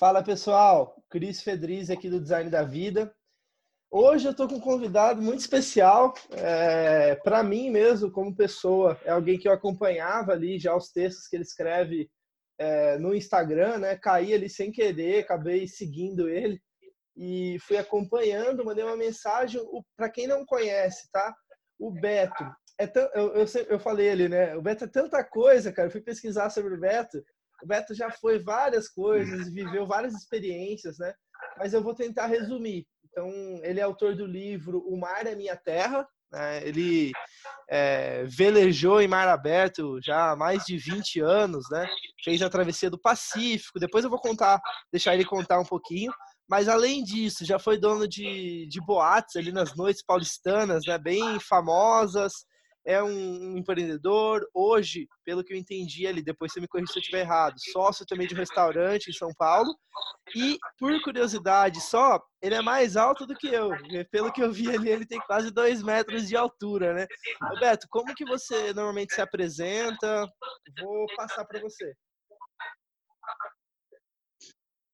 Fala pessoal, Cris Fedriz aqui do Design da Vida. Hoje eu estou com um convidado muito especial, é, para mim mesmo, como pessoa, é alguém que eu acompanhava ali já os textos que ele escreve é, no Instagram, né? Caí ali sem querer, acabei seguindo ele e fui acompanhando, mandei uma mensagem. Para quem não conhece, tá? O Beto, é eu, eu, eu falei ele, né? O Beto é tanta coisa, cara. Eu fui pesquisar sobre o Beto. O Beto já foi várias coisas, viveu várias experiências, né? Mas eu vou tentar resumir. Então, ele é autor do livro O Mar é Minha Terra. Né? Ele é, velejou em mar aberto já há mais de 20 anos, né? Fez a travessia do Pacífico. Depois eu vou contar, deixar ele contar um pouquinho. Mas além disso, já foi dono de, de boates ali nas noites paulistanas, né? Bem famosas é um, empreendedor, hoje, pelo que eu entendi ali, depois você me corrija se eu estiver errado, sócio também de um restaurante em São Paulo. E, por curiosidade só, ele é mais alto do que eu. Pelo que eu vi ali, ele tem quase dois metros de altura, né? Roberto, como que você normalmente se apresenta? Vou passar para você.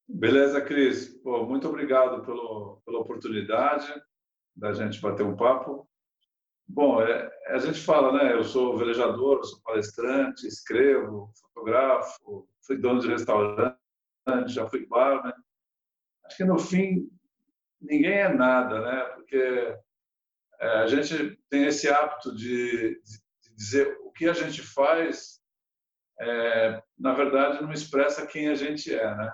Beleza, Cris. Pô, muito obrigado pelo, pela oportunidade da gente bater um papo. Bom, é, a gente fala, né? Eu sou velejador, sou palestrante, escrevo, fotografo, fui dono de restaurante, já fui bar, né? Acho que no fim ninguém é nada, né? Porque é, a gente tem esse hábito de, de, dizer o que a gente faz, é, na verdade, não expressa quem a gente é, né?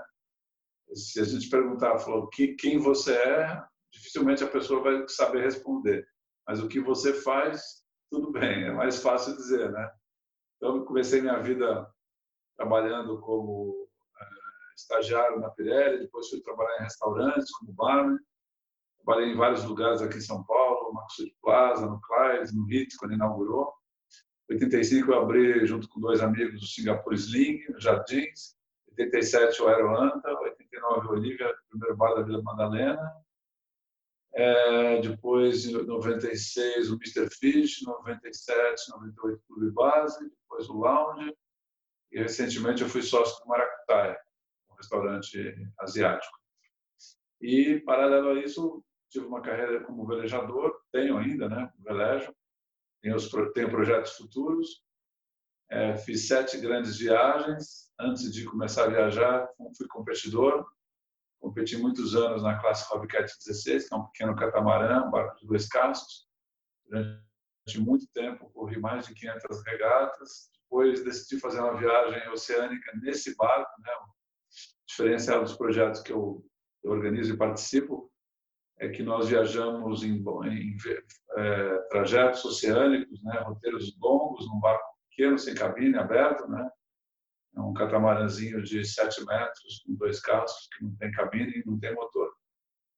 Se a gente perguntar, falou, que, quem você é, dificilmente a pessoa vai saber responder. Mas o que você faz, tudo bem, é mais fácil dizer, né? Então, eu comecei minha vida trabalhando como é, estagiário na Pirelli, depois fui trabalhar em restaurantes como barman. Trabalhei em vários lugares aqui em São Paulo, no Maxud Plaza, no Claes, no Ritz, quando inaugurou. Em 85 eu abri, junto com dois amigos, o Singapore Sling, no Jardins. Em 87 o Aeroanta, 89 o Olivia, primeiro bar da Vila Madalena. É, depois, em 96, o Mr. Fish, 97, 98, Clube Base, depois o Lounge, e recentemente eu fui sócio do Maracutaia, um restaurante asiático. E, paralelo a isso, tive uma carreira como velejador, tenho ainda, né, velejo, tenho, os, tenho projetos futuros, é, fiz sete grandes viagens, antes de começar a viajar, fui competidor, competi muitos anos na classe Hobbycat 16, que é um pequeno catamarã, um barco de dois cascos. Durante muito tempo, corri mais de 500 regatas. Depois decidi fazer uma viagem oceânica nesse barco, né? diferencial dos projetos que eu, eu organizo e participo é que nós viajamos em, em é, trajetos oceânicos, né? roteiros longos, num barco pequeno, sem cabine, aberto, né? É um catamarãzinho de 7 metros, com dois cascos, que não tem cabine e não tem motor.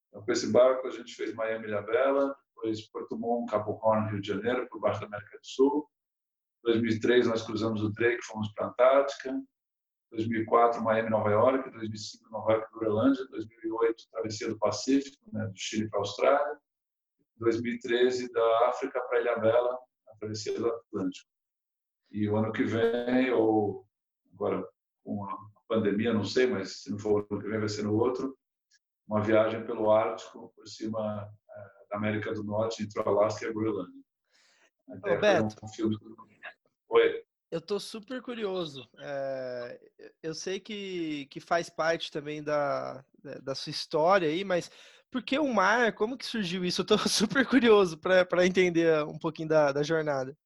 Então, com esse barco, a gente fez Miami Ilha Bela, depois Porto Montt, Cabo Horn, Rio de Janeiro, por baixo da América do Sul. Em 2003, nós cruzamos o Drake, fomos para a Antártica. Em 2004, Miami, Nova York. Em 2005, Nova York, Groenlândia. Em 2008, travessia do Pacífico, né, do Chile para a Austrália. Em 2013, da África para Ilha Bela, a travessia do Atlântico. E o ano que vem, ou agora com a pandemia, não sei, mas se não for o ano que vem, vai ser no outro, uma viagem pelo Ártico, por cima é, da América do Norte, entre o Alasca e a Groenlândia. Roberto, um. Oi. Eu estou super curioso. É, eu sei que, que faz parte também da, da sua história aí, mas por que o mar? Como que surgiu isso? Eu estou super curioso para entender um pouquinho da, da jornada.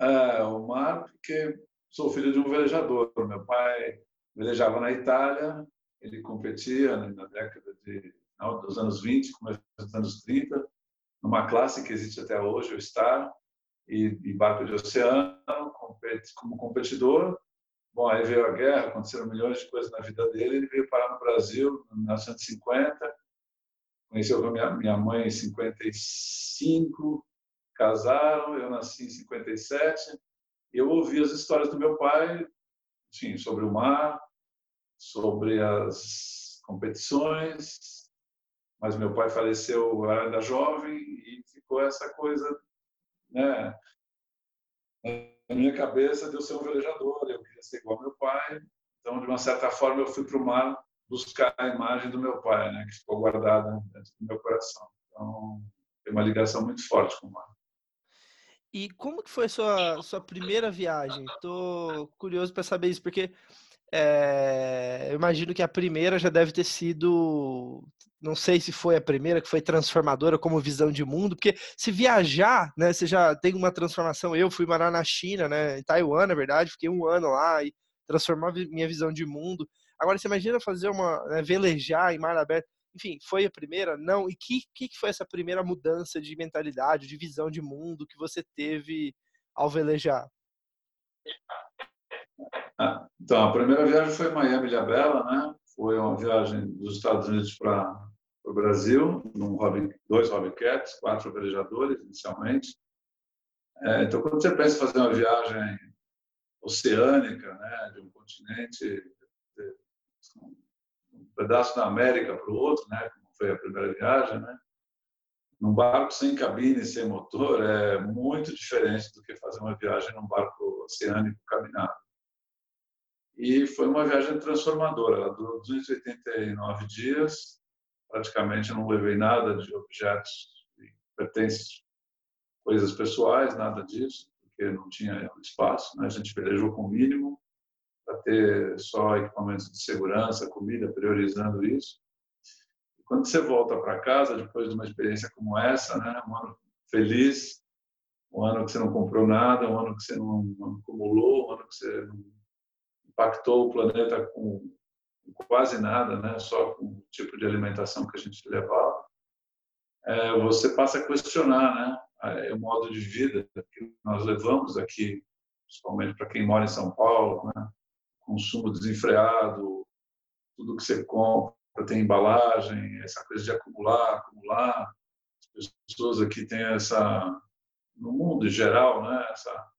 É, o mar, porque sou filho de um velejador. Meu pai velejava na Itália, ele competia na década de final dos anos 20, começo dos anos 30, numa classe que existe até hoje, o Star, e, e barco de oceano, como competidor. Bom, aí veio a guerra, aconteceram milhões de coisas na vida dele, ele veio parar no Brasil em 1950, conheceu minha, minha mãe em 55, casaram, eu nasci em 57, eu ouvi as histórias do meu pai, sim, sobre o mar, sobre as competições, mas meu pai faleceu, ainda jovem e ficou essa coisa, né, na minha cabeça de eu ser um velejador, eu queria ser igual ao meu pai, então de uma certa forma eu fui para o mar buscar a imagem do meu pai, né, que ficou guardada dentro do meu coração. Então, tem uma ligação muito forte com o mar. E como que foi sua, sua primeira viagem? Estou curioso para saber isso, porque é, eu imagino que a primeira já deve ter sido, não sei se foi a primeira que foi transformadora como visão de mundo, porque se viajar, né, você já tem uma transformação. Eu fui morar na China, né, em Taiwan, na verdade, fiquei um ano lá e transformou minha visão de mundo. Agora, você imagina fazer uma, né, velejar em mar aberto. Enfim, foi a primeira? Não. E que, que foi essa primeira mudança de mentalidade, de visão de mundo que você teve ao velejar? Ah, então, a primeira viagem foi Miami Ilhabela, né? Foi uma viagem dos Estados Unidos para o Brasil, num hobby, dois quatro velejadores inicialmente. É, então, quando você pensa em fazer uma viagem oceânica, né, de um continente, pedaço da América para o outro, né, como foi a primeira viagem, né, num barco sem cabine, sem motor, é muito diferente do que fazer uma viagem num barco oceânico caminhado. E foi uma viagem transformadora. Ela durou 289 dias. Praticamente eu não levei nada de objetos, pertences, coisas pessoais, nada disso, porque não tinha espaço. Né? A gente velejou com o mínimo para ter só equipamentos de segurança, comida, priorizando isso. E quando você volta para casa, depois de uma experiência como essa, né? um ano feliz, um ano que você não comprou nada, um ano que você não, não acumulou, um ano que você não impactou o planeta com quase nada, né? só com o tipo de alimentação que a gente levava, é, você passa a questionar né? o modo de vida que nós levamos aqui, principalmente para quem mora em São Paulo, né? Consumo desenfreado, tudo que você compra tem embalagem, essa coisa de acumular, acumular. As pessoas aqui têm essa, no mundo em geral, né? essa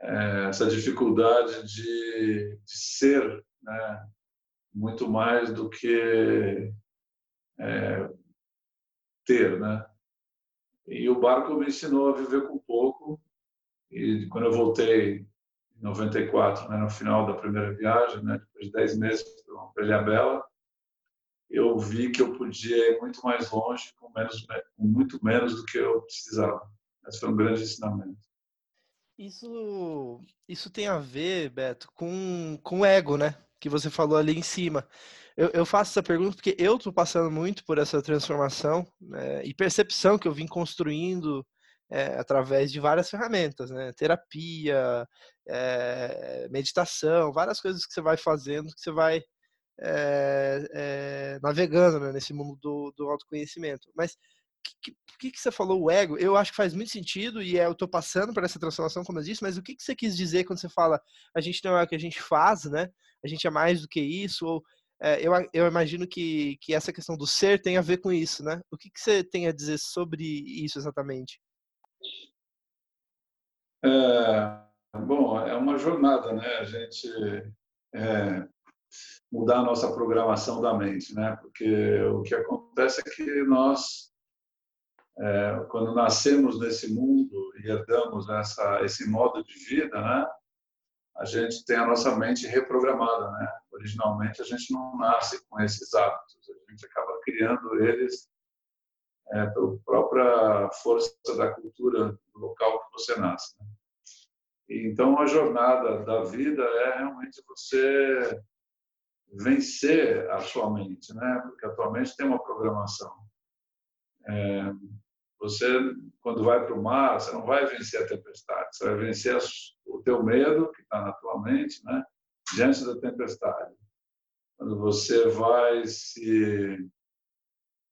é, essa dificuldade de, de ser né, muito mais do que é, ter, né? E o barco me ensinou a viver com pouco. E quando eu voltei 94, né, no final da primeira viagem, né, depois de 10 meses para Ilhabela, eu vi que eu podia ir muito mais longe com, menos, com muito menos do que eu precisava. Esse foi um grande ensinamento. Isso, isso tem a ver, Beto, com, com o ego, né? Que você falou ali em cima. Eu, eu faço essa pergunta porque eu estou passando muito por essa transformação né, e percepção que eu vim construindo é, através de várias ferramentas, né? Terapia, é, meditação, várias coisas que você vai fazendo, que você vai é, navegando né, nesse mundo do, do autoconhecimento. Mas que, que, que você falou o ego? Eu acho que faz muito sentido e é, eu estou passando por essa transformação, como eu disse, mas o que, que você quis dizer quando você fala a gente não é o que a gente faz, né? A gente é mais do que isso? Ou, é, eu, eu imagino que, que essa questão do ser tem a ver com isso, né? O que, que você tem a dizer sobre isso exatamente? É, bom, é uma jornada, né? A gente é, mudar a nossa programação da mente, né? Porque o que acontece é que nós é, quando nascemos nesse mundo e herdamos essa, esse modo de vida, né, a gente tem a nossa mente reprogramada. Né? Originalmente, a gente não nasce com esses hábitos, a gente acaba criando eles é, pela própria força da cultura do local que você nasce. Né? Então, a jornada da vida é realmente você vencer a sua mente, né? porque a mente tem uma programação. É, você, quando vai para o mar, você não vai vencer a tempestade, você vai vencer o teu medo, que está na tua mente, né? diante da tempestade. Quando você vai se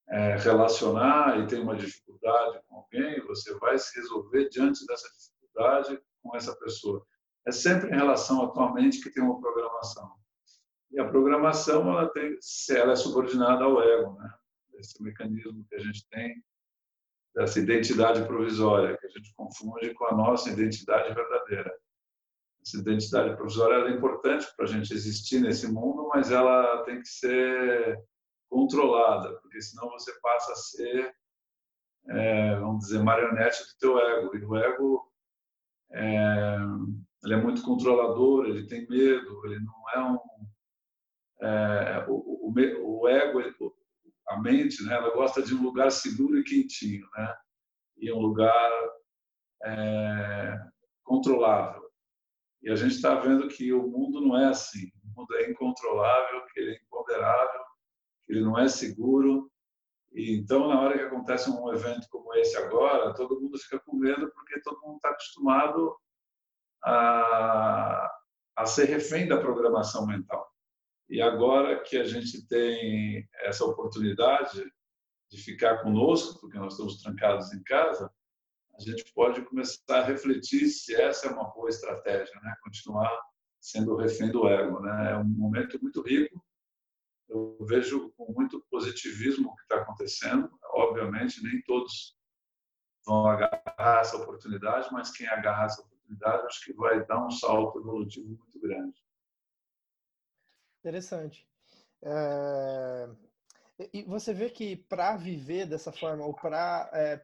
é, relacionar e tem uma dificuldade com alguém, você vai se resolver diante dessa dificuldade com essa pessoa. É sempre em relação à tua mente que tem uma programação. E a programação ela tem, ela é subordinada ao ego, né? Esse mecanismo que a gente tem dessa identidade provisória, que a gente confunde com a nossa identidade verdadeira. Essa identidade provisória é importante para a gente existir nesse mundo, mas ela tem que ser controlada, porque senão você passa a ser, é, vamos dizer, marionete do teu ego. E o ego é, ele é muito controlador, ele tem medo, ele não é um... É, o, o, o ego, a mente, né, ela gosta de um lugar seguro e quentinho, né? E um lugar é, controlável. E a gente está vendo que o mundo não é assim. O mundo é incontrolável, que ele é imponderável, que ele não é seguro. Então, na hora que acontece um evento como esse agora, todo mundo fica com medo porque todo mundo está acostumado a, a ser refém da programação mental. E agora que a gente tem essa oportunidade de ficar conosco, porque nós estamos trancados em casa, a gente pode começar a refletir se essa é uma boa estratégia, né? Continuar sendo refém do ego, né? É um momento muito rico. Eu vejo com muito positivismo o que está acontecendo. Obviamente, nem todos vão agarrar essa oportunidade, mas quem agarrar essa oportunidade, acho que vai dar um salto evolutivo muito grande. Interessante. É... E você vê que para viver dessa forma, ou para é,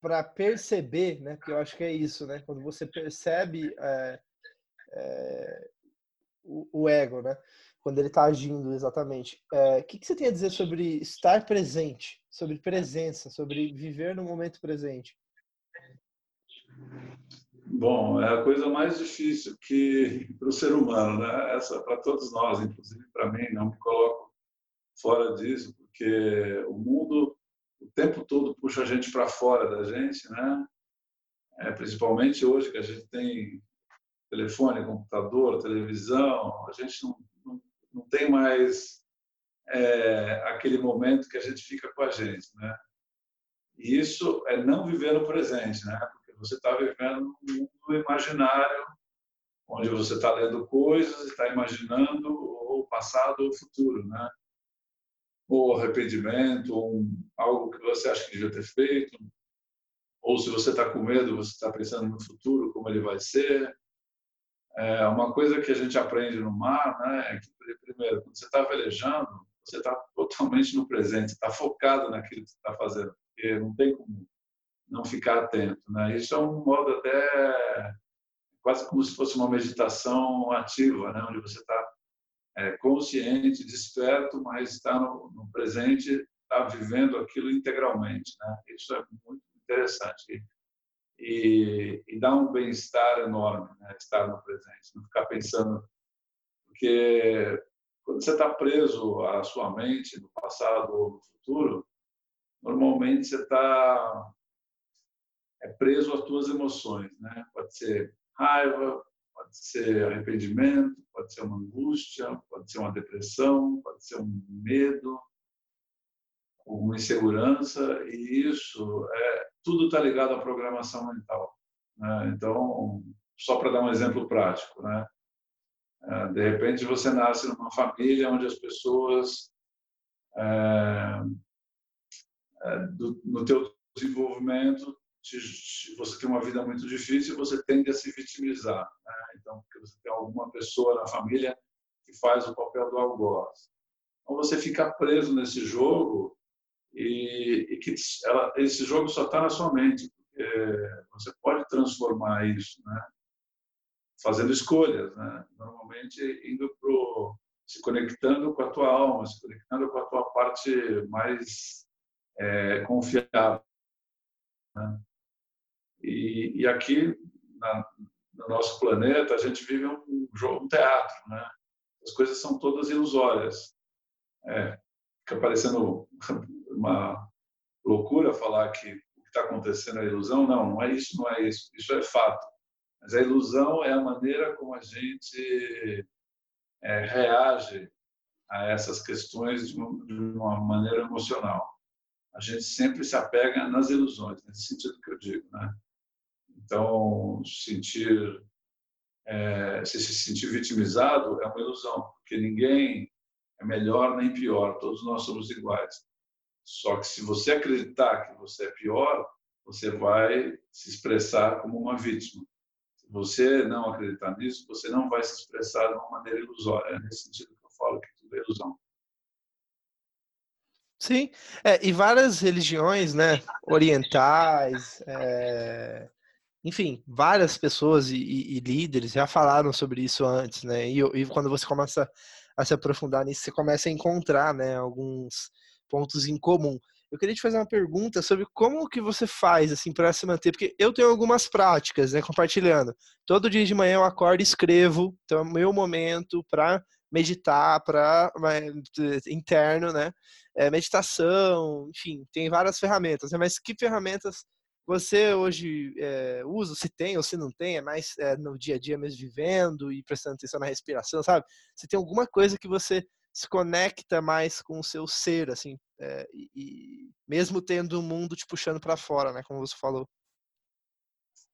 para perceber, né? Que eu acho que é isso, né? Quando você percebe é, é, o, o, ego, né? Quando ele está agindo exatamente. É, o que, que você tem a dizer sobre estar presente, sobre presença, sobre viver no momento presente? Bom, é a coisa mais difícil que para o ser humano, né? Essa para todos nós, inclusive para mim, não me coloco fora disso, porque o mundo o tempo todo puxa a gente para fora da gente, né? É, principalmente hoje que a gente tem telefone, computador, televisão, a gente não, não, tem mais é, aquele momento que a gente fica com a gente, né? E isso é não viver no presente, né? Porque você está vivendo um mundo imaginário, onde você está lendo coisas, está imaginando o passado ou o futuro, né? ou arrependimento, ou algo que você acha que devia ter feito, ou se você está com medo, você está pensando no futuro, como ele vai ser. É uma coisa que a gente aprende no mar, né, é que, primeiro, quando você está velejando, você está totalmente no presente, está focado naquilo que você está fazendo, porque não tem como não ficar atento. Né? Isso é um modo até quase como se fosse uma meditação ativa, né? onde você está é, consciente, desperto, mas está no, no presente, está vivendo aquilo integralmente. Né? Isso é muito interessante. E, e dá um bem-estar enorme, né? estar no presente, não ficar pensando. Porque quando você está preso à sua mente, no passado ou no futuro, normalmente você está é preso às suas emoções, né? Pode ser raiva, pode ser arrependimento, pode ser uma angústia, pode ser uma depressão, pode ser um medo, uma insegurança, e isso é tudo está ligado à programação mental. Né? Então, só para dar um exemplo prático, né? É, de repente você nasce numa família onde as pessoas é, é, do, no teu desenvolvimento você tem uma vida muito difícil, você tende a se vitimizar. Né? Então, porque você tem alguma pessoa na família que faz o papel do algoz. Então, você fica preso nesse jogo e, e que ela, esse jogo só está na sua mente. Porque você pode transformar isso, né? fazendo escolhas, né? normalmente indo pro se conectando com a tua alma, se conectando com a tua parte mais é, confiável. Né? E, e aqui, na, no nosso planeta, a gente vive um, jogo, um teatro, né? As coisas são todas ilusórias. É, fica parecendo uma loucura falar que o que está acontecendo é ilusão. Não, não é isso, não é isso. Isso é fato. Mas a ilusão é a maneira como a gente é, reage a essas questões de uma maneira emocional. A gente sempre se apega nas ilusões, nesse sentido que eu digo, né? Então, sentir, é, se se sentir vitimizado é uma ilusão, porque ninguém é melhor nem pior, todos nós somos iguais. Só que se você acreditar que você é pior, você vai se expressar como uma vítima. Se você não acreditar nisso, você não vai se expressar de uma maneira ilusória. É nesse sentido que eu falo que tudo é ilusão. Sim, é, e várias religiões, né, orientais, é, enfim, várias pessoas e, e, líderes já falaram sobre isso antes, né? E, e, quando você começa a se aprofundar nisso, você começa a encontrar, né, alguns pontos em comum. Eu queria te fazer uma pergunta sobre como que você faz assim para se manter, porque eu tenho algumas práticas, né, compartilhando. Todo dia de manhã eu acordo e escrevo, então é o meu momento para meditar, para interno, né? É, meditação, enfim, tem várias ferramentas. Né? Mas que ferramentas você hoje é, usa? Se tem ou se não tem? É mais é, no dia a dia mesmo vivendo e prestando atenção na respiração, sabe? Você tem alguma coisa que você se conecta mais com o seu ser, assim, é, e, mesmo tendo o mundo te puxando para fora, né? Como você falou.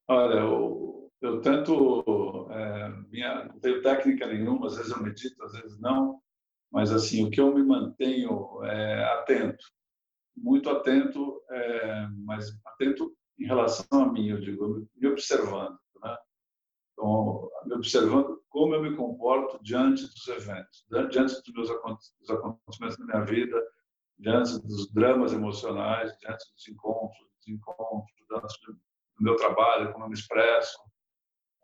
Olha, eu, eu tento, é, minha, não tenho técnica nenhuma, às vezes eu medito, às vezes não, mas assim, o que eu me mantenho é atento, muito atento, é, mas atento em relação a mim, eu digo, me observando, né? Então, me observando como eu me comporto diante dos eventos, diante dos meus acontecimentos na minha vida, diante dos dramas emocionais, diante dos encontros, dos encontros, diante do meu trabalho, como eu me expresso.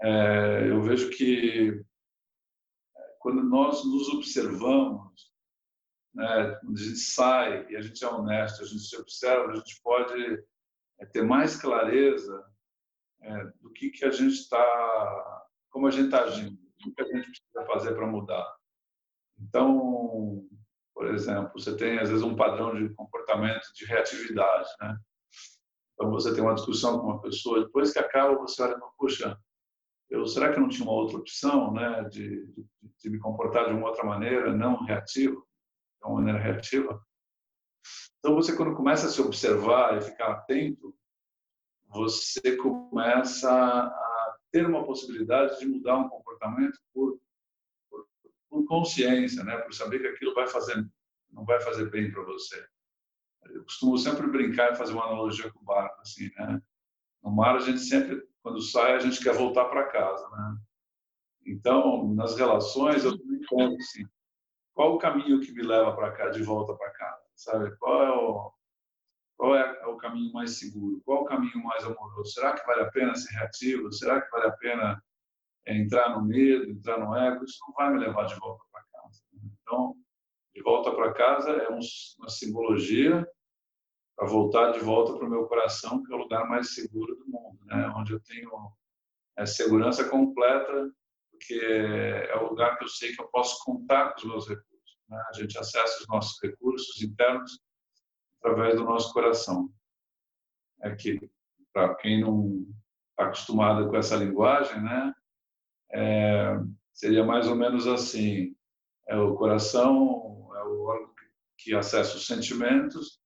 É, eu vejo que é, quando nós nos observamos, né, quando a gente sai e a gente é honesto, a gente se observa, a gente pode é, ter mais clareza é, do que que a gente está, como a gente está agindo, o que a gente precisa fazer para mudar. Então, por exemplo, você tem às vezes um padrão de comportamento de reatividade, né? Então você tem uma discussão com uma pessoa, depois que acaba você olha, puxa, eu será que eu não tinha uma outra opção, né, de, de, de me comportar de uma outra maneira, não reativa, de uma maneira reativa? Então você quando começa a se observar e ficar atento, você começa a ter uma possibilidade de mudar um comportamento por, por, por consciência, né? Por saber que aquilo vai fazer, não vai fazer bem para você. Eu costumo sempre brincar e fazer uma analogia com o barco, assim, né? No mar a gente sempre, quando sai, a gente quer voltar para casa, né? Então, nas relações, eu também penso assim, qual o caminho que me leva para cá, de volta para casa, sabe? Qual é o qual é, o caminho mais seguro? Qual é o caminho mais amoroso? Será que vale a pena ser reativo? Será que vale a pena é, entrar no medo, entrar no ego? Isso não vai me levar de volta para casa. Então, de volta para casa é uma simbologia para voltar de volta para o meu coração, que é o lugar mais seguro do mundo, né? onde eu tenho é, segurança completa, porque é o lugar que eu sei que eu posso contar com os meus recursos. Né? A gente acessa os nossos recursos internos através do nosso coração. É que, para quem não está acostumado com essa linguagem, né, é, seria mais ou menos assim: é o coração é o órgão que acessa os sentimentos,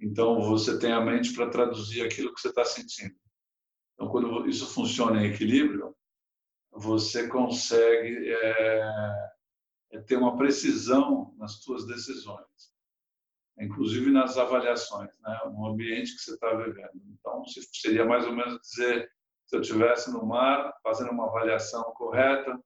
então você tem a mente para traduzir aquilo que você está sentindo. Então, quando isso funciona em equilíbrio, você consegue é, é ter uma precisão nas suas decisões inclusive nas avaliações, né? no ambiente que você está vivendo. Então, seria mais ou menos dizer, se eu estivesse no mar, fazendo uma avaliação correta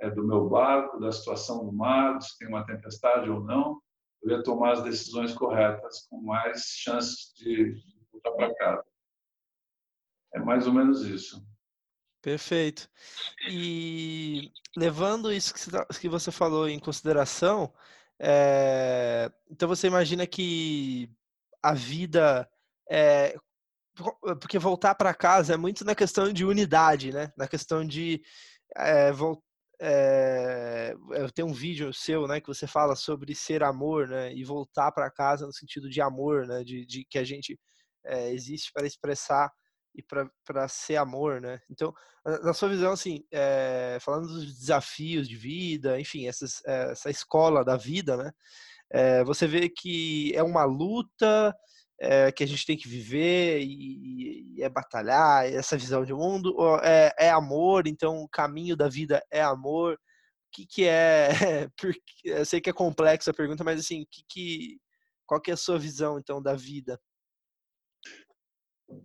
é, do meu barco, da situação do mar, se tem uma tempestade ou não, eu ia tomar as decisões corretas, com mais chances de voltar para casa. É mais ou menos isso. Perfeito. E levando isso que você falou em consideração, é, então você imagina que a vida é, porque voltar para casa é muito na questão de unidade, né? Na questão de é, é, eu tenho um vídeo seu, né, que você fala sobre ser amor, né, e voltar para casa no sentido de amor, né, de, de que a gente existe para expressar e para ser amor, né? Então, na sua visão, assim, é, falando dos desafios de vida, enfim, essas, é, essa escola da vida, né? É, você vê que é uma luta que a gente tem que viver e, e, é batalhar, essa visão de mundo, é, é amor, então o caminho da vida é amor? O que, que é? Eu sei que é complexa a pergunta, mas assim, que, que, qual que é a sua visão, então, da vida?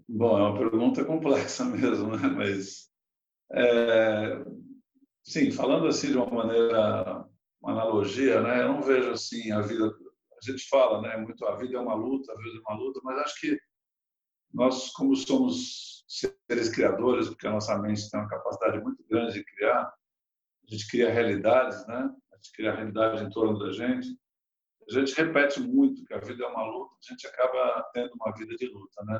Bom, é uma pergunta complexa mesmo, né? mas é, sim, falando assim de uma maneira, uma analogia, né? Eu não vejo assim a vida. A gente fala, né? Muito a vida é uma luta, a vida é uma luta, mas acho que nós, como somos seres criadores, porque a nossa mente tem uma capacidade muito grande de criar, a gente cria realidades, né? A gente cria a realidade em torno da gente, a gente repete muito que a vida é uma luta, a gente acaba tendo uma vida de luta, né?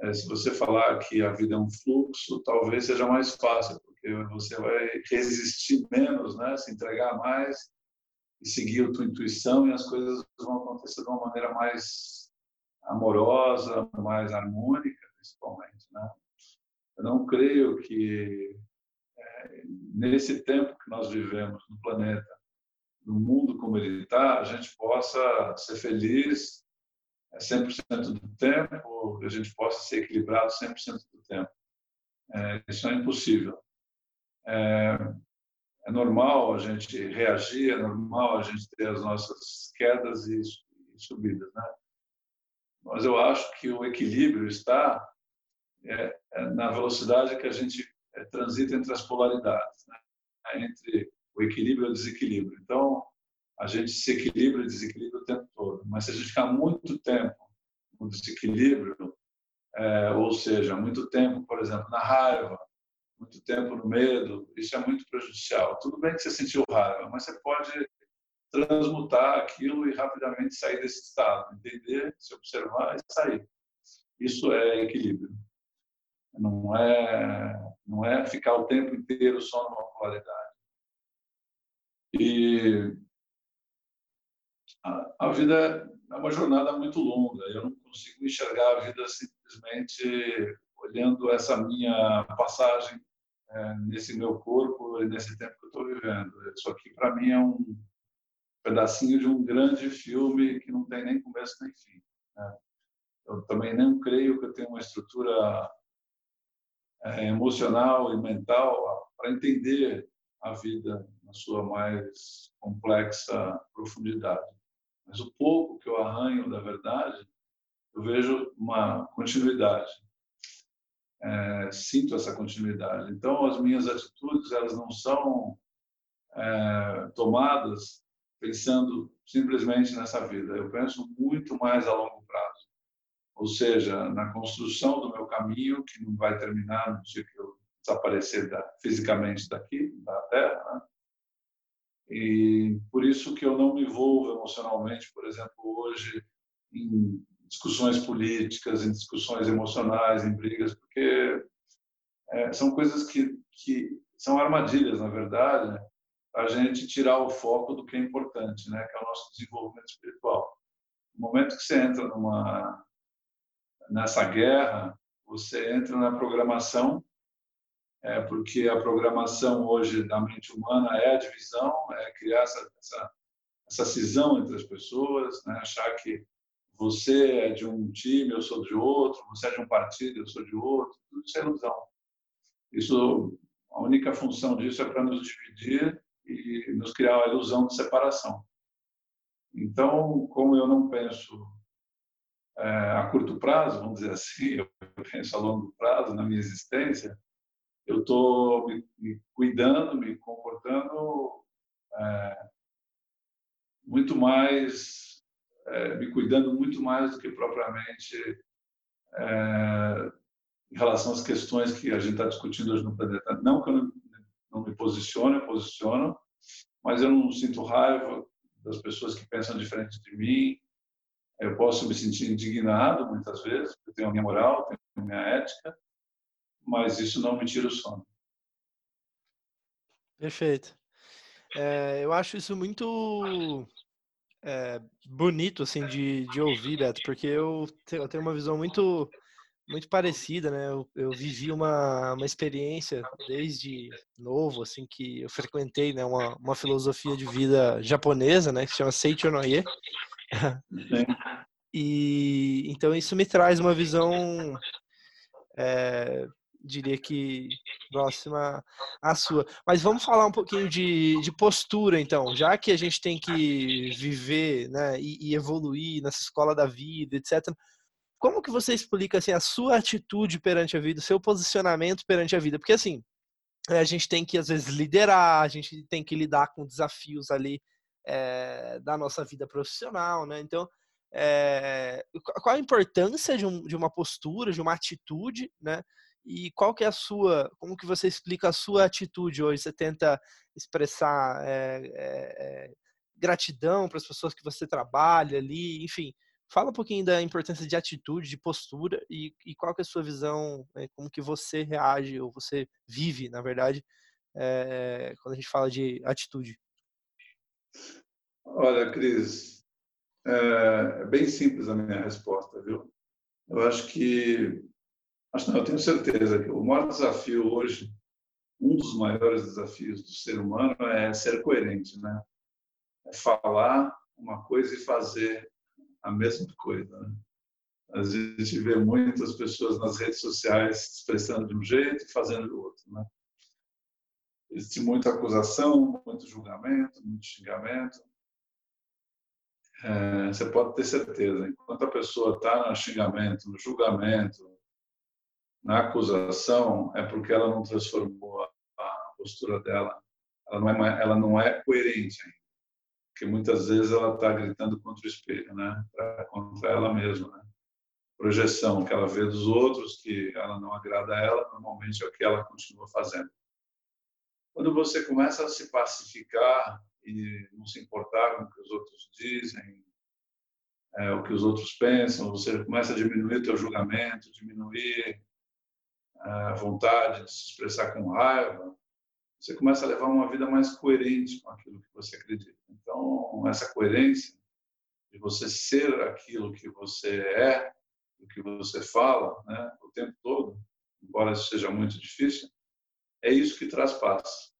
É, se você falar que a vida é um fluxo, talvez seja mais fácil, porque você vai resistir menos, né? Se entregar mais e seguir a tua intuição e as coisas vão acontecer de uma maneira mais amorosa, mais harmônica, principalmente, né? Eu não creio que é, nesse tempo que nós vivemos no planeta, no mundo como ele está, a gente possa ser feliz 100% é, do tempo, a gente possa ser equilibrado 100% do tempo. É, isso é impossível. É, é, normal a gente reagir, é normal a gente ter as nossas quedas e, e subidas, né? Mas eu acho que o equilíbrio está é, é na velocidade que a gente é, transita entre as polaridades, né? entre o equilíbrio e o desequilíbrio. Então, a gente se equilibra e desequilibra. Mas se a gente ficar muito tempo no desequilíbrio, é, ou seja, muito tempo, por exemplo, na raiva, muito tempo no medo, isso é muito prejudicial. Tudo bem que você sentiu raiva, mas você pode transmutar aquilo e rapidamente sair desse estado, entender, se observar e sair. Isso é equilíbrio. Não é, não é ficar o tempo inteiro só numa polaridade. E a, vida é uma jornada muito longa. Eu não consigo enxergar a vida simplesmente olhando essa minha passagem é, nesse meu corpo e nesse tempo que eu estou vivendo. Isso aqui, para mim, é um pedacinho de um grande filme que não tem nem começo nem fim. Né? Eu também não creio que eu tenha uma estrutura é, emocional e mental para entender a vida na sua mais complexa profundidade. Mas o pouco que eu arranho da verdade, eu vejo uma continuidade. É, sinto essa continuidade. Então, as minhas atitudes elas não são é, tomadas pensando simplesmente nessa vida. Eu penso muito mais a longo prazo. Ou seja, na construção do meu caminho, que não vai terminar no dia que eu desaparecer da, fisicamente daqui, da Terra, né? E por isso que eu não me envolvo emocionalmente, por exemplo, hoje em discussões políticas, em discussões emocionais, em brigas, porque é, são coisas que, que são armadilhas, na verdade, né? a gente tirar o foco do que é importante, né? que é o nosso desenvolvimento espiritual. No momento que você entra numa nessa guerra, você entra na programação é, porque a programação hoje da mente humana é a divisão, é criar essa, essa, essa cisão entre as pessoas, né? achar que você é de um time, eu sou de outro, você é de um partido, eu sou de outro, tudo isso é ilusão. Isso, a única função disso é para nos dividir e nos criar uma ilusão de separação. Então, como eu não penso é, a curto prazo, vamos dizer assim, eu penso a longo prazo na minha existência, eu estou me, me, cuidando, me comportando é, muito mais, é, me cuidando muito mais do que propriamente é, em relação às questões que a gente está discutindo hoje no planeta. Não que eu não, não me posicione, eu posiciono, mas eu não sinto raiva das pessoas que pensam diferente de mim. Eu posso me sentir indignado muitas vezes, eu tenho a minha moral, tenho a minha ética, mas isso não me tira o sono. Perfeito. É, eu acho isso muito é, bonito assim de, de ouvir, Beto, porque eu tenho, eu tenho uma visão muito muito parecida, né? Eu, eu, vivi uma, uma experiência desde novo, assim, que eu frequentei, né? Uma, uma filosofia de vida japonesa, né? Que se chama Seicho no Ie. E então isso me traz uma visão é, diria que próxima à sua. Mas vamos falar um pouquinho de, de postura, então. Já que a gente tem que viver né, e, e, evoluir nessa escola da vida, etc. Como que você explica assim, a sua atitude perante a vida, o seu posicionamento perante a vida? Porque assim, é, a gente tem que às vezes liderar, a gente tem que lidar com desafios ali é, da nossa vida profissional, né? Então, é, qual a importância de, um, de, uma postura, de uma atitude, né? E qual que é a sua, como que você explica a sua atitude hoje? Você tenta expressar é, é, gratidão para as pessoas que você trabalha ali, enfim. Fala um pouquinho da importância de atitude, de postura e, e qual que é a sua visão, né, como que você reage ou você vive, na verdade, é, quando a gente fala de atitude. Olha, Cris, é bem simples a minha resposta, viu? Eu acho que mas não, eu tenho certeza que o maior desafio hoje, um dos maiores desafios do ser humano é ser coerente, né? É falar uma coisa e fazer a mesma coisa. Né? A gente vê muitas pessoas nas redes sociais se expressando de um jeito e fazendo do outro, né? Existe muita acusação, muito julgamento, muito xingamento. É, você pode ter certeza, enquanto a pessoa está no xingamento, no julgamento, na acusação é porque ela não transformou a postura dela, ela não é, ela não é coerente ainda. Porque muitas vezes ela está gritando contra o espelho, né? Contra ela mesma, né? Projeção que ela vê dos outros, que ela não agrada a ela, normalmente é o que ela continua fazendo. Quando você começa a se pacificar e não se importar com o que os outros dizem, é, o que os outros pensam, você começa a diminuir o teu julgamento, diminuir a vontade de se expressar com raiva, você começa a levar uma vida mais coerente com aquilo que você acredita. Então, essa coerência de você ser aquilo que você é, o que você fala, né, o tempo todo, embora isso seja muito difícil, é isso que traz paz,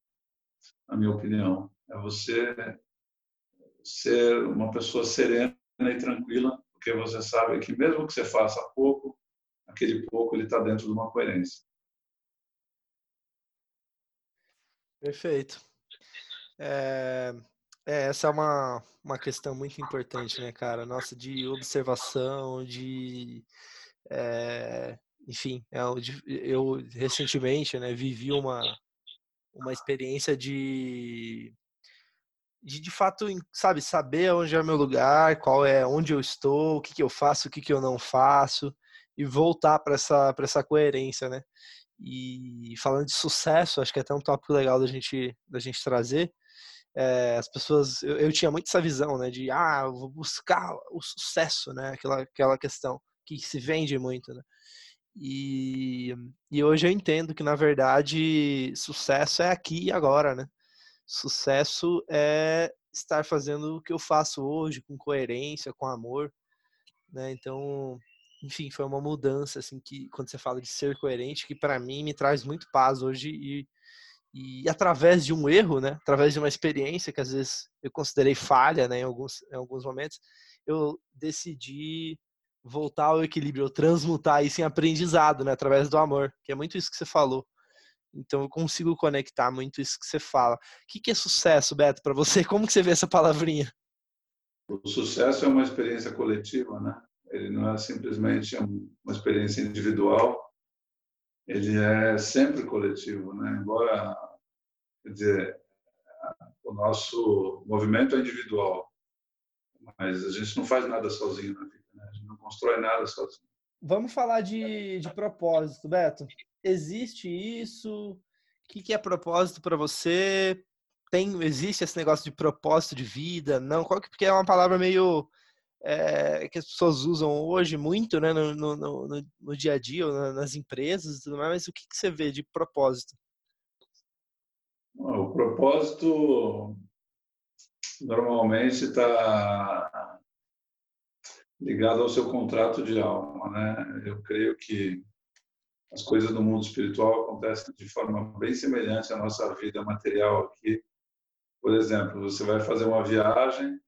na minha opinião. É você ser uma pessoa serena e tranquila, porque você sabe que mesmo que você faça pouco, aquele pouco ele está dentro de uma coerência. Perfeito. É, é, essa é uma, uma questão muito importante, né, cara? Nossa, de observação, de. É, enfim, eu, é eu recentemente né, vivi uma, uma experiência de, de de fato, sabe, saber onde é o meu lugar, qual é, onde eu estou, o que, que eu faço, o que, que eu não faço e voltar para essa, essa coerência, né? E falando de sucesso, acho que é até um tópico legal da gente, da gente trazer. É, as pessoas, eu, eu, tinha muito essa visão, né, de ah, vou buscar o sucesso, né, aquela, aquela questão que se vende muito, né. E, e hoje eu entendo que na verdade sucesso é aqui e agora, né. Sucesso é estar fazendo o que eu faço hoje com coerência, com amor, né. Então enfim, foi uma mudança, assim, que quando você fala de ser coerente, que para mim me traz muito paz hoje e, e através de um erro, né, através de uma experiência que às vezes eu considerei falha, né, em alguns, em alguns momentos, eu decidi voltar ao equilíbrio, transmutar isso em aprendizado, né, através do amor, que é muito isso que você falou. Então eu consigo conectar muito isso que você fala. O que, que é sucesso, Beto, para você? Como que você vê essa palavrinha? O sucesso é uma experiência coletiva, né? Ele não é simplesmente uma experiência individual, ele é sempre coletivo, né? Embora, quer dizer, o nosso movimento é individual, mas a gente não faz nada sozinho na vida, né? A gente não constrói nada sozinho. Vamos falar de, de propósito, Beto. Existe isso? O que, que é propósito para você? Tem, existe esse negócio de propósito de vida? Não? Qual que, porque é uma palavra meio é, que as pessoas usam hoje muito né, no, no, no, no dia a dia, nas empresas e tudo mais, mas o que, que você vê de propósito? O propósito normalmente está ligado ao seu contrato de alma, né? Eu creio que as coisas no mundo espiritual acontecem de forma bem semelhante à nossa vida material aqui. Por exemplo, você vai fazer uma viagem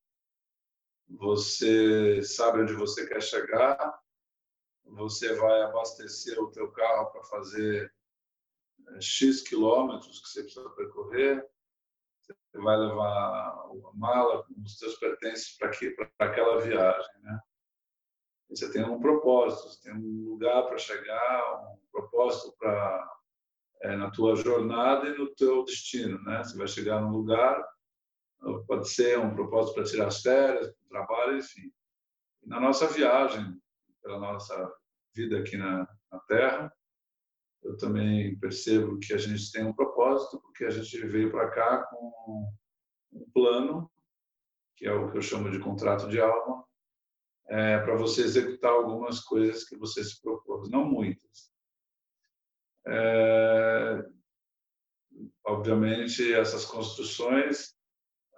você sabe onde você quer chegar, você vai abastecer o teu carro para fazer eh, X quilômetros que você precisa percorrer, você vai levar a mala com os seus pertences para aquela viagem, né? Você tem um propósito, você tem um lugar para chegar, um propósito para é, na tua jornada e no teu destino, né? Você vai chegar num lugar pode ser um propósito para tirar as férias, para o trabalho, enfim. Na nossa viagem, pela nossa vida aqui na, na Terra, eu também percebo que a gente tem um propósito, porque a gente veio para cá com um plano, que é o que eu chamo de contrato de alma, é, para você executar algumas coisas que você se propôs, não muitas. É, obviamente, essas construções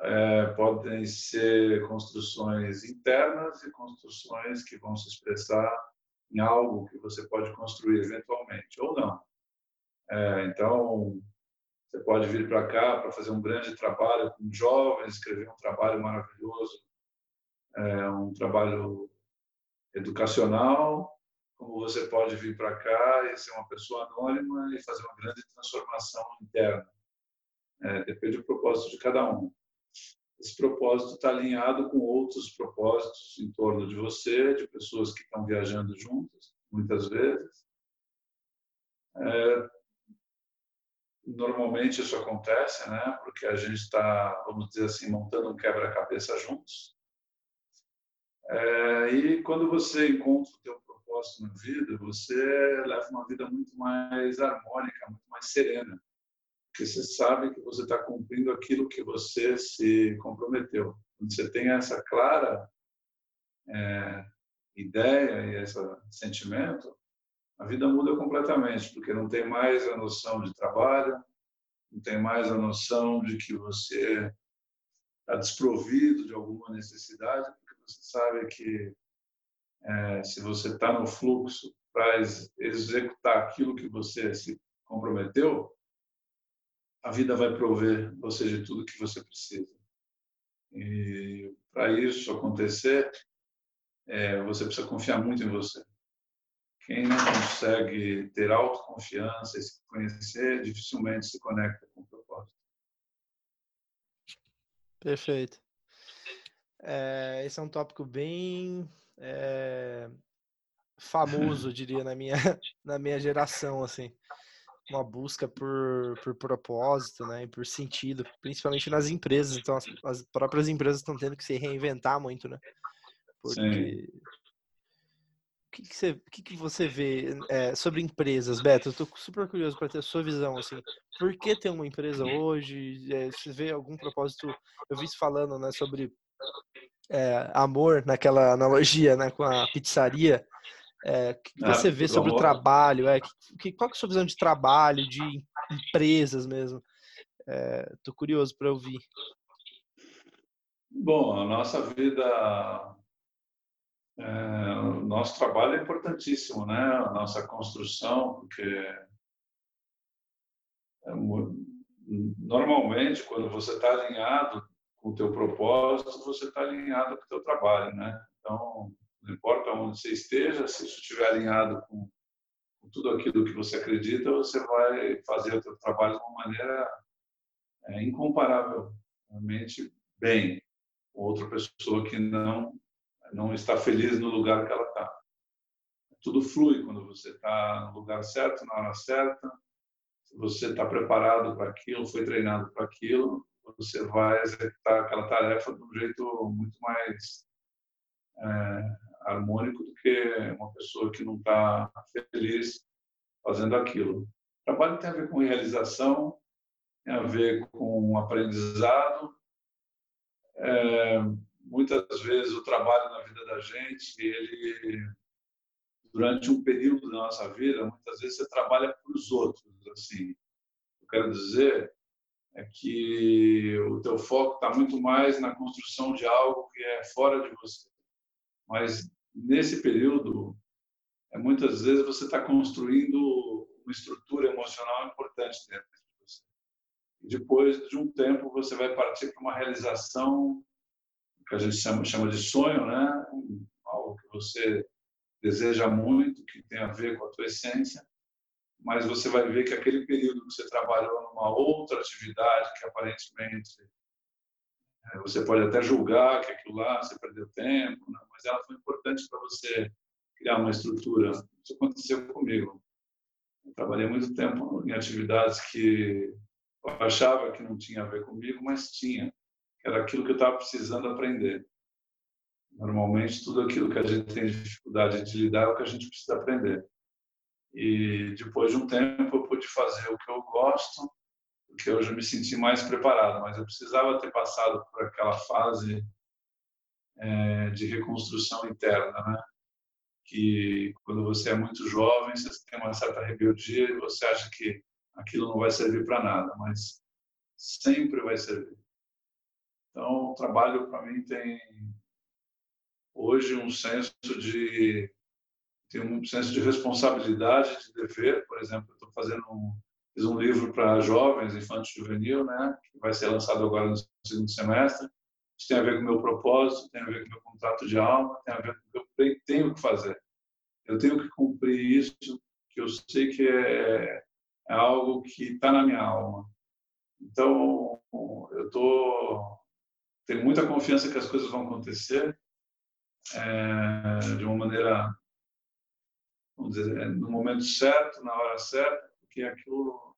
é, podem ser construções internas e construções que vão se expressar em algo que você pode construir eventualmente, ou não. É, então, você pode vir para cá para fazer um grande trabalho com jovens, escrever um trabalho maravilhoso, é, um trabalho educacional, como você pode vir para cá e ser uma pessoa anônima e fazer uma grande transformação interna. É, depende do propósito de cada um. Esse propósito está alinhado com outros propósitos em torno de você, de pessoas que estão viajando juntas, muitas vezes. É, normalmente isso acontece, né? Porque a gente está, vamos dizer assim, montando um quebra-cabeça juntos. É, e quando você encontra o teu propósito na vida, você leva uma vida muito mais harmônica, muito mais serena, porque você sabe que você está cumprindo aquilo que você se comprometeu. Quando você tem essa clara é, ideia e esse sentimento, a vida muda completamente, porque não tem mais a noção de trabalho, não tem mais a noção de que você está desprovido de alguma necessidade, porque você sabe que é, se você está no fluxo para executar aquilo que você se comprometeu, a vida vai prover você de tudo que você precisa. E para isso acontecer, é, você precisa confiar muito em você. Quem não consegue ter autoconfiança e se conhecer, dificilmente se conecta com o propósito. Perfeito. É, esse é um tópico bem é, famoso, diria, na minha, na minha geração, assim. Uma busca por, por propósito, né, e por sentido, principalmente nas empresas. Então, as, as próprias empresas estão tendo que se reinventar muito, né? Porque Sim que, que, você, que, que você vê é, sobre empresas, Beto? Eu estou super curioso para ter a sua visão. Assim, por que ter uma empresa hoje? É, você vê algum propósito? Eu vi falando né, sobre é, amor, naquela analogia né, com a pizzaria. É, o que ah, você vê sobre o trabalho? É, que, qual é a sua visão de trabalho, de empresas mesmo? Estou curioso para ouvir. Bom, a nossa vida é, o nosso trabalho é importantíssimo, né? A nossa construção, porque é, normalmente quando você está alinhado com o teu propósito, você está alinhado com o teu trabalho, né? Então, não importa onde você esteja, se isso estiver alinhado com, com tudo aquilo que você acredita, você vai fazer o teu trabalho de uma maneira é, incomparavelmente bem outra pessoa que não não está feliz no lugar que ela está. Tudo flui quando você está no lugar certo, na hora certa. Se você está preparado para aquilo, foi treinado para aquilo, você vai executar aquela tarefa de um jeito muito mais é, harmônico do que uma pessoa que não está feliz fazendo aquilo. O trabalho tem a ver com realização, tem a ver com aprendizado, é, muitas vezes o trabalho na vida da gente, ele durante um período da nossa vida, muitas vezes você trabalha para os outros, assim. Eu quero dizer é que o teu foco está muito mais na construção de algo que é fora de você. Mas nesse período, é, muitas vezes você está construindo uma estrutura emocional importante dentro de você. E depois de um tempo, você vai partir para uma realização que a gente chama, chama de sonho, né? Algo que você deseja muito, que tem a ver com a tua essência, mas você vai ver que aquele período que você trabalhou numa outra atividade que aparentemente você pode até julgar que aquilo lá você perdeu tempo, né? mas ela foi importante para você criar uma estrutura. Isso aconteceu comigo. Eu trabalhei muito tempo em atividades que eu achava que não tinha a ver comigo, mas tinha era aquilo que eu estava precisando aprender. Normalmente, tudo aquilo que a gente tem dificuldade de lidar é o que a gente precisa aprender. E depois de um tempo eu pude fazer o que eu gosto, porque eu já me senti mais preparado, mas eu precisava ter passado por aquela fase é, de reconstrução interna, né? Que quando você é muito jovem, você tem uma certa rebeldia e você acha que aquilo não vai servir para nada, mas sempre vai servir. Então, o trabalho para mim tem hoje um senso de tem um senso de responsabilidade, de dever. Por exemplo, estou fazendo um, fiz um livro para jovens, infantil juvenil, né, que vai ser lançado agora no segundo semestre. Isso tem a ver com o meu propósito, tem a ver com o meu contrato de alma, tem a ver com o que eu tenho que fazer. Eu tenho que cumprir isso, que eu sei que é, é algo que está na minha alma. Então, eu tô tenho muita confiança que as coisas vão acontecer é, de uma maneira, vamos dizer, é, no momento certo, na hora certa, porque aquilo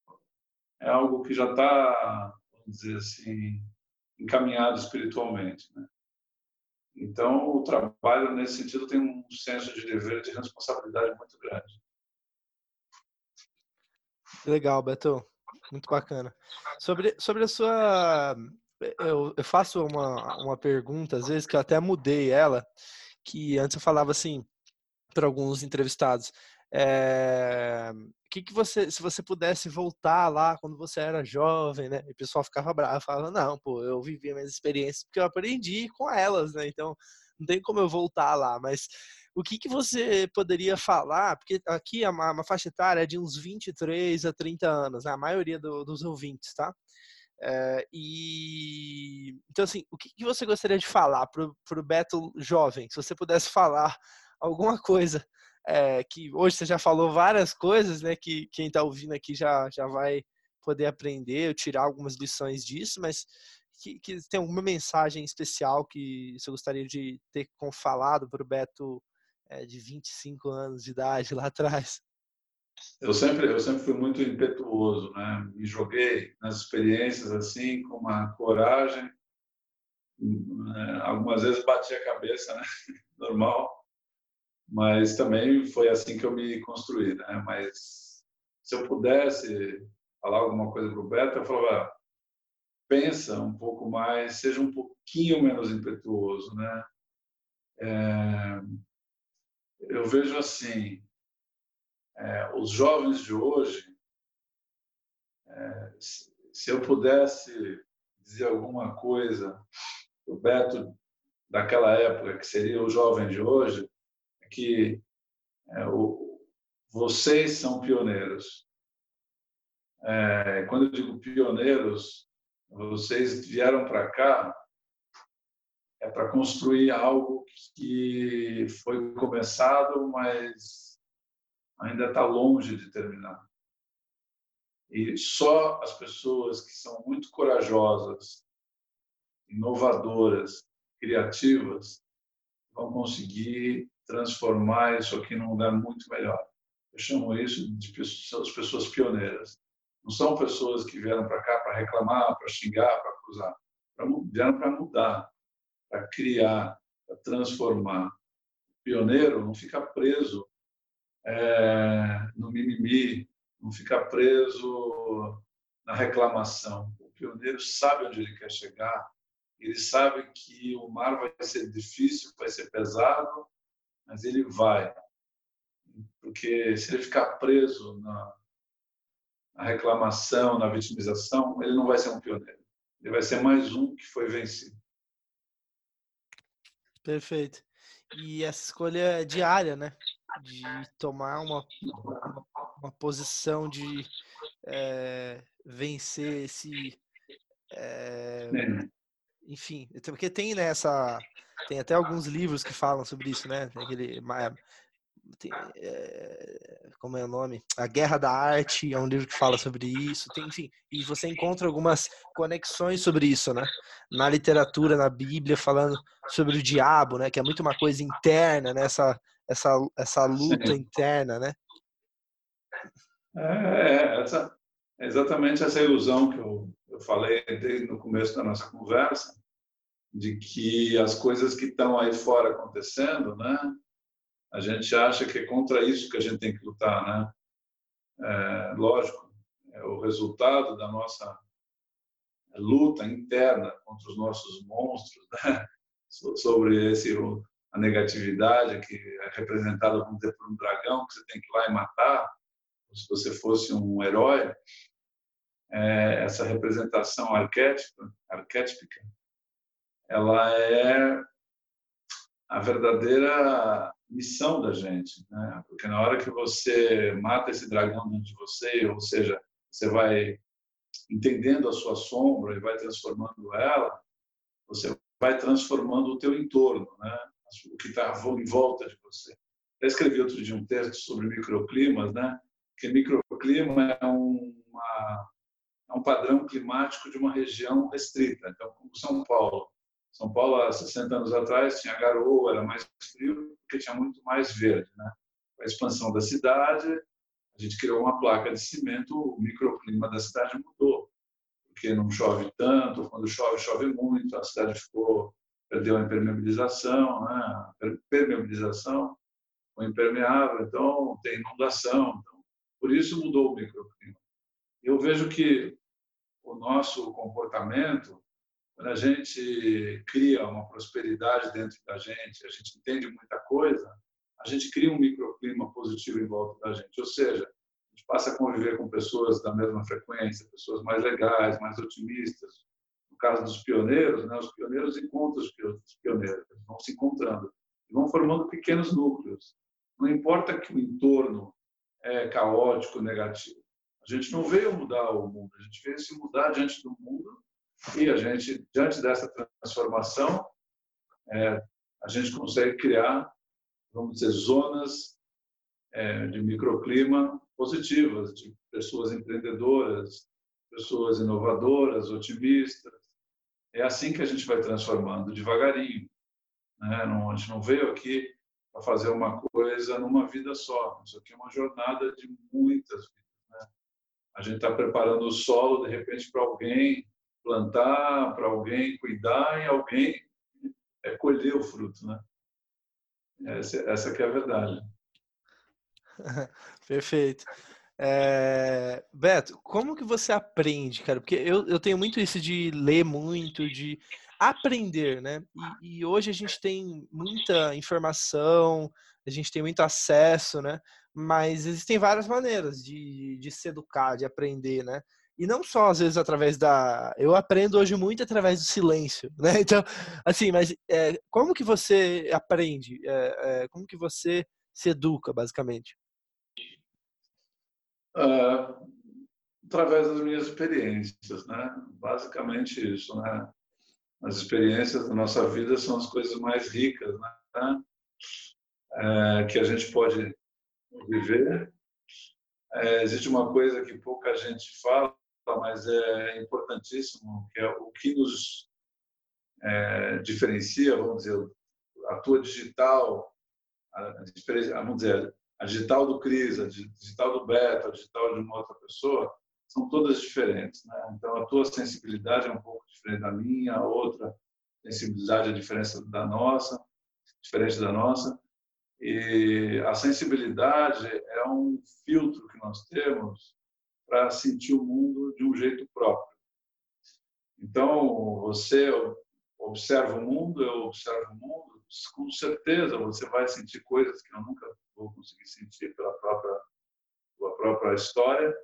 é algo que já está, vamos dizer assim, encaminhado espiritualmente. Né? Então, o trabalho, nesse sentido, tem um senso de dever, de responsabilidade muito grande. Legal, Beto. Muito bacana. Sobre, sobre a sua. Eu, eu faço uma, uma pergunta, às vezes, que eu até mudei ela, que antes eu falava assim, para alguns entrevistados. É, que que você, se você pudesse voltar lá quando você era jovem, né? E o pessoal ficava bravo, falava, não, pô, eu vivi minhas experiências porque eu aprendi com elas, né? Então, não tem como eu voltar lá, mas o que que você poderia falar? Porque aqui a uma, uma faixa etária é de uns 23 a 30 anos, né? a maioria do, dos ouvintes, tá? É, e então assim, o que, que você gostaria de falar pro, pro Beto jovem? Se você pudesse falar alguma coisa é, que hoje você já falou várias coisas, né? Que quem está ouvindo aqui já, já vai poder aprender, tirar algumas lições disso, mas que, que tem alguma mensagem especial que você gostaria de ter falado para o Beto é, de 25 anos de idade lá atrás? Eu sempre, eu sempre fui muito impetuoso, né? Me joguei nas experiências assim com uma coragem. Né? Algumas vezes bati a cabeça, né? Normal mas também foi assim que eu me construí, né? Mas se eu pudesse falar alguma coisa para o Beto, eu falava, pensa um pouco mais, seja um pouquinho menos impetuoso, né? É, eu vejo assim, é, os jovens de hoje, é, se eu pudesse dizer alguma coisa o Beto daquela época, que seria o jovem de hoje, que é, o, vocês são pioneiros. É, quando eu digo pioneiros, vocês vieram para cá é para construir algo que foi começado, mas ainda está longe de terminar. E só as pessoas que são muito corajosas, inovadoras, criativas, vão conseguir transformar isso aqui num lugar muito melhor. Eu chamo isso de pessoas, pessoas pioneiras. Não são pessoas que vieram para cá para reclamar, para xingar, para acusar. Vieram para mudar, para criar, para transformar. O pioneiro não fica preso é, no mimimi, não fica preso na reclamação. O pioneiro sabe onde ele quer chegar, ele sabe que o mar vai ser difícil, vai ser pesado, mas ele vai. Porque se ele ficar preso na, na reclamação, na vitimização, ele não vai ser um pioneiro. Ele vai ser mais um que foi vencido. Perfeito. E essa escolha é diária, né? De tomar uma, uma posição de é, vencer esse. É, enfim, porque tem nessa. Né, tem até alguns livros que falam sobre isso, né? Tem aquele. Tem, é, como é o nome? A Guerra da Arte é um livro que fala sobre isso. Tem, enfim, e você encontra algumas conexões sobre isso, né? Na literatura, na Bíblia, falando sobre o diabo, né? Que é muito uma coisa interna, né? Essa, essa, essa luta interna, né? É, é, essa, é exatamente essa ilusão que eu, eu falei no começo da nossa conversa, de que as coisas que estão aí fora acontecendo, né? A gente acha que é contra isso que a gente tem que lutar, né? é, lógico, é o resultado da nossa luta interna contra os nossos monstros, né? sobre esse a negatividade que é representada vamos dizer, por um dragão que você tem que ir lá e matar, se você fosse um herói, é, essa representação arquétipa, arquétipica, ela é a verdadeira missão da gente, né? Porque na hora que você mata esse dragão dentro de você, ou seja, você vai entendendo a sua sombra e vai transformando ela, você vai transformando o teu entorno, né? O que está em volta de você. Eu escrevi outro dia um texto sobre microclimas, né? Que microclima é uma é um padrão climático de uma região restrita. Então, como São Paulo, são Paulo, há 60 anos atrás, tinha garoa, era mais frio, porque tinha muito mais verde. Né? A expansão da cidade, a gente criou uma placa de cimento, o microclima da cidade mudou, porque não chove tanto, quando chove, chove muito, a cidade ficou, perdeu a impermeabilização, né? a permeabilização, foi impermeável, então tem inundação. Então, por isso mudou o microclima. Eu vejo que o nosso comportamento quando a gente cria uma prosperidade dentro da gente, a gente entende muita coisa, a gente cria um microclima positivo em volta da gente. Ou seja, a gente passa a conviver com pessoas da mesma frequência, pessoas mais legais, mais otimistas. No caso dos pioneiros, né, os pioneiros encontram os pioneiros, vão se encontrando e vão formando pequenos núcleos. Não importa que o entorno é caótico, negativo. A gente não veio mudar o mundo, a gente veio se mudar diante do mundo e a gente, diante dessa transformação, é, a gente consegue criar, vamos dizer, zonas é, de microclima positivas, de pessoas empreendedoras, pessoas inovadoras, otimistas. É assim que a gente vai transformando, devagarinho. Né? Não, a gente não veio aqui para fazer uma coisa numa vida só. Isso aqui é uma jornada de muitas vidas. Né? A gente está preparando o solo, de repente, para alguém plantar, para alguém cuidar e alguém é colher o fruto, né? Essa, essa que é a verdade. Perfeito. É... Beto, como que você aprende, cara? Porque eu, eu tenho muito isso de ler muito, de aprender, né? E, e, hoje a gente tem muita informação, a gente tem muito acesso, né? Mas existem várias maneiras de, de se educar, de aprender, né? E não só, às vezes, através da. Eu aprendo hoje muito através do silêncio, né? Então, assim, mas é, como que você aprende? É, é, como que você se educa, basicamente? Uh, através das minhas experiências, né? Basicamente isso, né? As experiências da nossa vida são as coisas mais ricas, né? É, que a gente pode viver. É, existe uma coisa que pouca gente fala, mas é importantíssimo, que é o que nos é, diferencia, vamos dizer, a tua digital, a, vamos dizer, a digital do Cris, a digital do Beto, a digital de uma outra pessoa, são todas diferentes. Né? Então, a tua sensibilidade é um pouco diferente da minha, a outra sensibilidade é diferente da nossa, diferente da nossa. E a sensibilidade é um filtro que nós temos para sentir o mundo de um jeito próprio. Então, você observa o mundo, eu observo o mundo, com certeza você vai sentir coisas que eu nunca vou conseguir sentir pela própria, pela própria história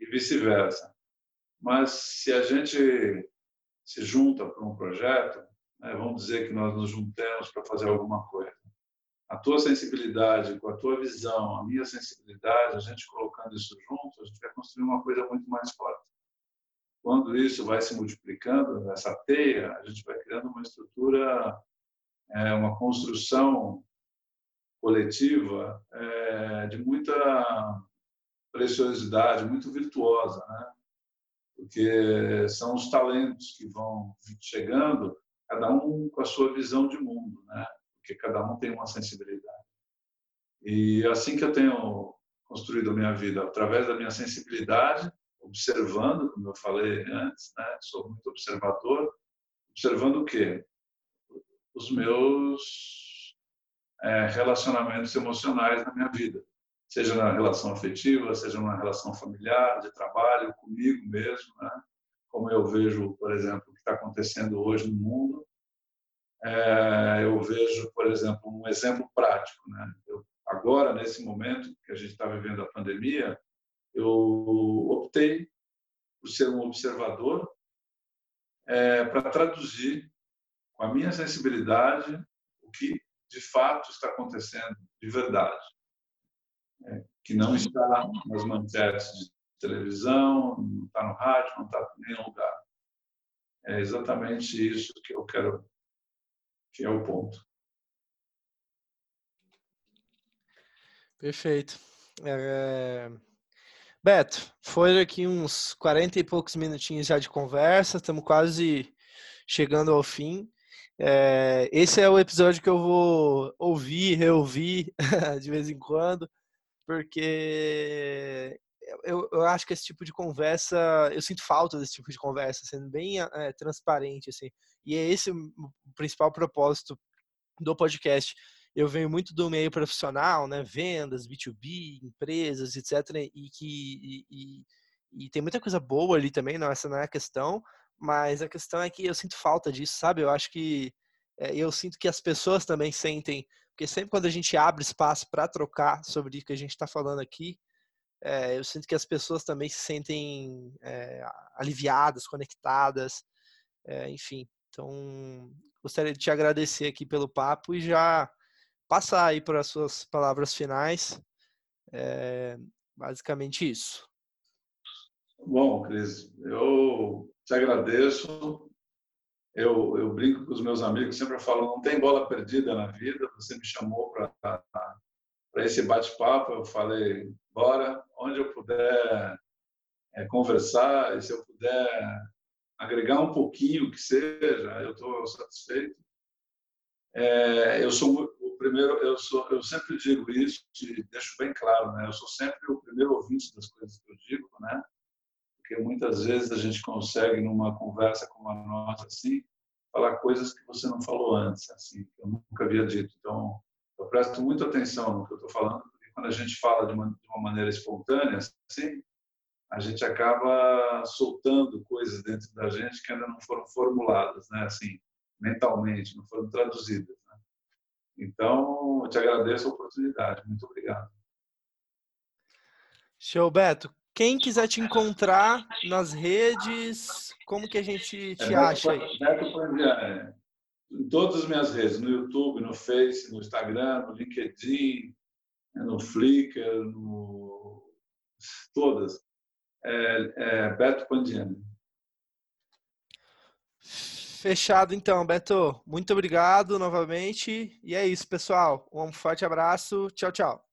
e vice-versa. Mas se a gente se junta para um projeto, né, vamos dizer que nós nos juntamos para fazer alguma coisa a tua sensibilidade com a tua visão, a minha sensibilidade, a gente colocando isso junto, a gente vai construir uma coisa muito mais forte. Quando isso vai se multiplicando, essa teia, a gente vai criando uma estrutura, é, uma construção coletiva é, de muita preciosidade, muito virtuosa, né? Porque são os talentos que vão chegando, cada um com a sua visão de mundo, né? Porque cada um tem uma sensibilidade. E assim que eu tenho construído a minha vida, através da minha sensibilidade, observando, como eu falei antes, né? sou muito observador, observando o quê? Os meus é, relacionamentos emocionais na minha vida. seja na relação afetiva, seja na relação familiar, de trabalho, comigo mesmo, né? como eu vejo, por exemplo, o que está acontecendo hoje no mundo. É, eu vejo, por exemplo, um exemplo prático. Né? Eu, agora, nesse momento que a gente está vivendo a pandemia, eu optei por ser um observador é, para traduzir com a minha sensibilidade o que de fato está acontecendo de verdade, é, que não está nas manchetes de televisão, não está no rádio, não está em nenhum lugar. É exatamente isso que eu quero, que é o ponto. Perfeito. É... Beto, foi aqui uns 40 e poucos minutinhos já de conversa, estamos quase chegando ao fim. É, esse é o episódio que eu vou ouvir, reouvir de vez em quando, porque eu, eu, acho que esse tipo de conversa, eu sinto falta desse tipo de conversa, sendo bem é, transparente, assim. E é esse o principal propósito do podcast. Eu venho muito do meio profissional, né, vendas, B2B, empresas, etc. E que e, e, e tem muita coisa boa ali também, não essa não é a questão, mas a questão é que eu sinto falta disso, sabe? Eu acho que é, eu sinto que as pessoas também sentem, porque sempre quando a gente abre espaço para trocar sobre o que a gente está falando aqui, é, eu sinto que as pessoas também se sentem é, aliviadas, conectadas, é, enfim. Então, gostaria de te agradecer aqui pelo papo e já passar aí para as suas palavras finais. É, basicamente isso. Bom, Cris, eu te agradeço. Eu, eu brinco com os meus amigos, sempre falo, não tem bola perdida na vida. Você me chamou para esse bate-papo, eu falei, bora, onde eu puder é, conversar, e se eu puder agregar um pouquinho que seja, eu estou satisfeito. É, eu sou o primeiro, eu sou, eu sempre digo isso, e deixo bem claro, né? Eu sou sempre o primeiro ouvinte das coisas que eu digo, né? porque muitas vezes a gente consegue, numa conversa como a nossa, assim, falar coisas que você não falou antes, assim, que eu nunca havia dito. Então, eu presto muita atenção no que eu estou falando, porque quando a gente fala de uma, de uma maneira espontânea, assim, a gente acaba soltando coisas dentro da gente que ainda não foram formuladas, né? Assim, mentalmente, não foram traduzidas. Né? Então, eu te agradeço a oportunidade. Muito obrigado. Show, Beto. Quem quiser te encontrar nas redes, como que a gente te é, acha aí? Neto Pandiani. Em todas as minhas redes, no YouTube, no Face, no Instagram, no LinkedIn, né, no Flickr, no... todas. É, é Beto Pandiani. Fechado então, Beto. Muito obrigado novamente. E é isso, pessoal. Um forte abraço. Tchau, tchau.